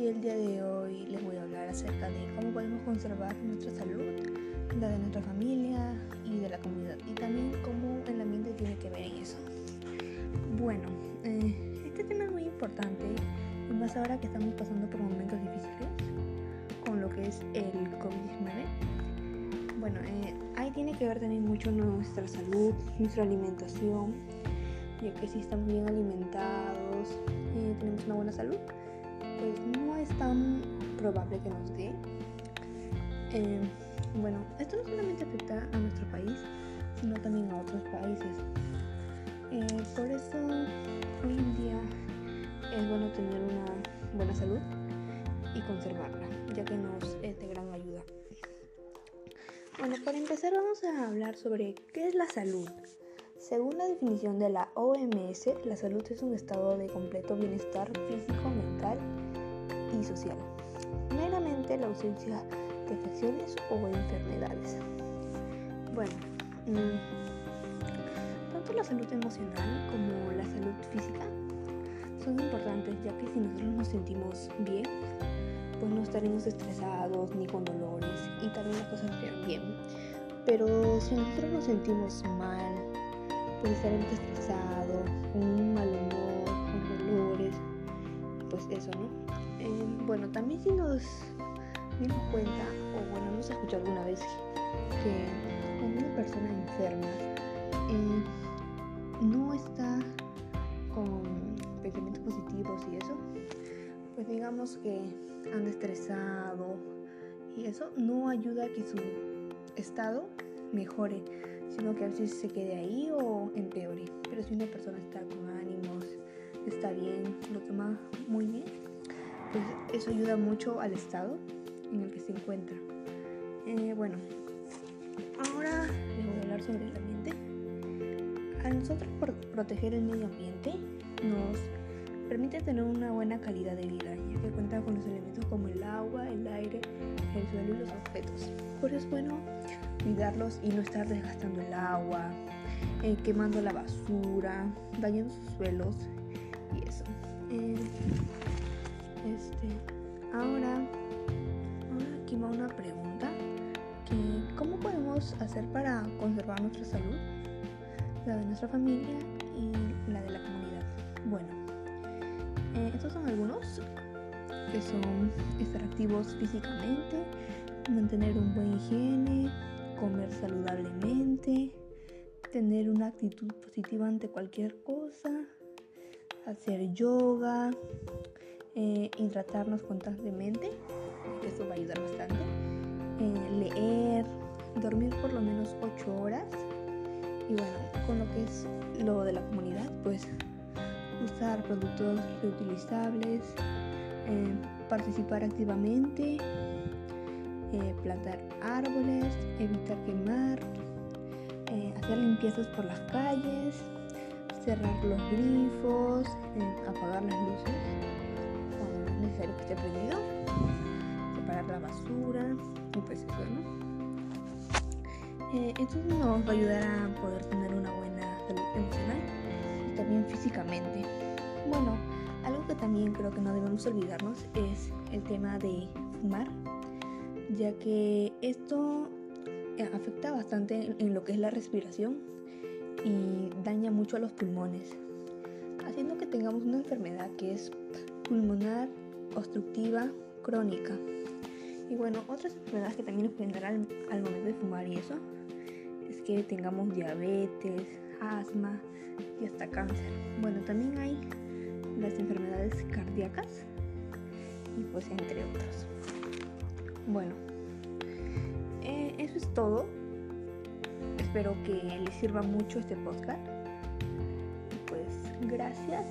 y el día de hoy les voy a hablar acerca de cómo podemos conservar nuestra salud, la de nuestra familia y de la comunidad y también cómo el ambiente tiene que ver en eso. Bueno, eh, este tema es muy importante y más ahora que estamos pasando por momentos difíciles con lo que es el COVID-19. Bueno, eh, ahí tiene que ver también mucho nuestra salud, nuestra alimentación, ya que si estamos bien alimentados, eh, tenemos una buena salud, pues no es tan probable que nos dé. Eh, bueno, esto no solamente afecta a nuestro país, sino también a otros países. Eh, por eso hoy en día es bueno tener una buena salud y conservarla, ya que nos es de gran ayuda. Bueno, para empezar vamos a hablar sobre qué es la salud. Según la definición de la OMS, la salud es un estado de completo bienestar físico, mental social. Meramente la ausencia de infecciones o enfermedades. Bueno, mm, tanto la salud emocional como la salud física son importantes ya que si nosotros nos sentimos bien, pues no estaremos estresados ni con dolores y también las cosas irán bien. Pero si nosotros nos sentimos mal, pues estaremos estresados, con un mal humor, con dolores, pues eso, ¿no? Eh, bueno, también si nos dimos cuenta, o bueno, hemos escuchado alguna vez que una persona enferma eh, no está con pensamientos positivos y eso, pues digamos que anda estresado y eso no ayuda a que su estado mejore, sino que a veces se quede ahí o empeore. Pero si una persona está con ánimos, está bien, lo toma muy bien, pues eso ayuda mucho al estado en el que se encuentra. Eh, bueno, ahora les voy a hablar sobre el ambiente. A nosotros por proteger el medio ambiente nos permite tener una buena calidad de vida, ya que cuenta con los elementos como el agua, el aire, el suelo y los objetos. Por eso es bueno cuidarlos y no estar desgastando el agua, eh, quemando la basura, dañando sus suelos y eso. Eh, hacer para conservar nuestra salud, la de nuestra familia y la de la comunidad? Bueno, eh, estos son algunos que son estar activos físicamente, mantener un buen higiene, comer saludablemente, tener una actitud positiva ante cualquier cosa, hacer yoga, eh, hidratarnos constantemente, eso va a ayudar bastante, eh, leer, dormir por lo menos 8 horas y bueno, con lo que es lo de la comunidad, pues usar productos reutilizables, eh, participar activamente, eh, plantar árboles, evitar quemar, eh, hacer limpiezas por las calles, cerrar los grifos, apagar las luces cuando es necesario que esté prendido, separar la basura y pues eso, ¿no? Esto nos va a ayudar a poder tener una buena salud emocional también físicamente. Bueno, algo que también creo que no debemos olvidarnos es el tema de fumar, ya que esto eh, afecta bastante en lo que es la respiración y daña mucho a los pulmones, haciendo que tengamos una enfermedad que es pulmonar obstructiva crónica. Y bueno, otras enfermedades que también nos pueden dar al, momento de fumar y eso es que tengamos diabetes, asma, y hasta cáncer. Bueno, también hay las enfermedades cardíacas y pues entre otros. Bueno, eh, eso es todo. Espero que les sirva mucho este podcast. Pues gracias.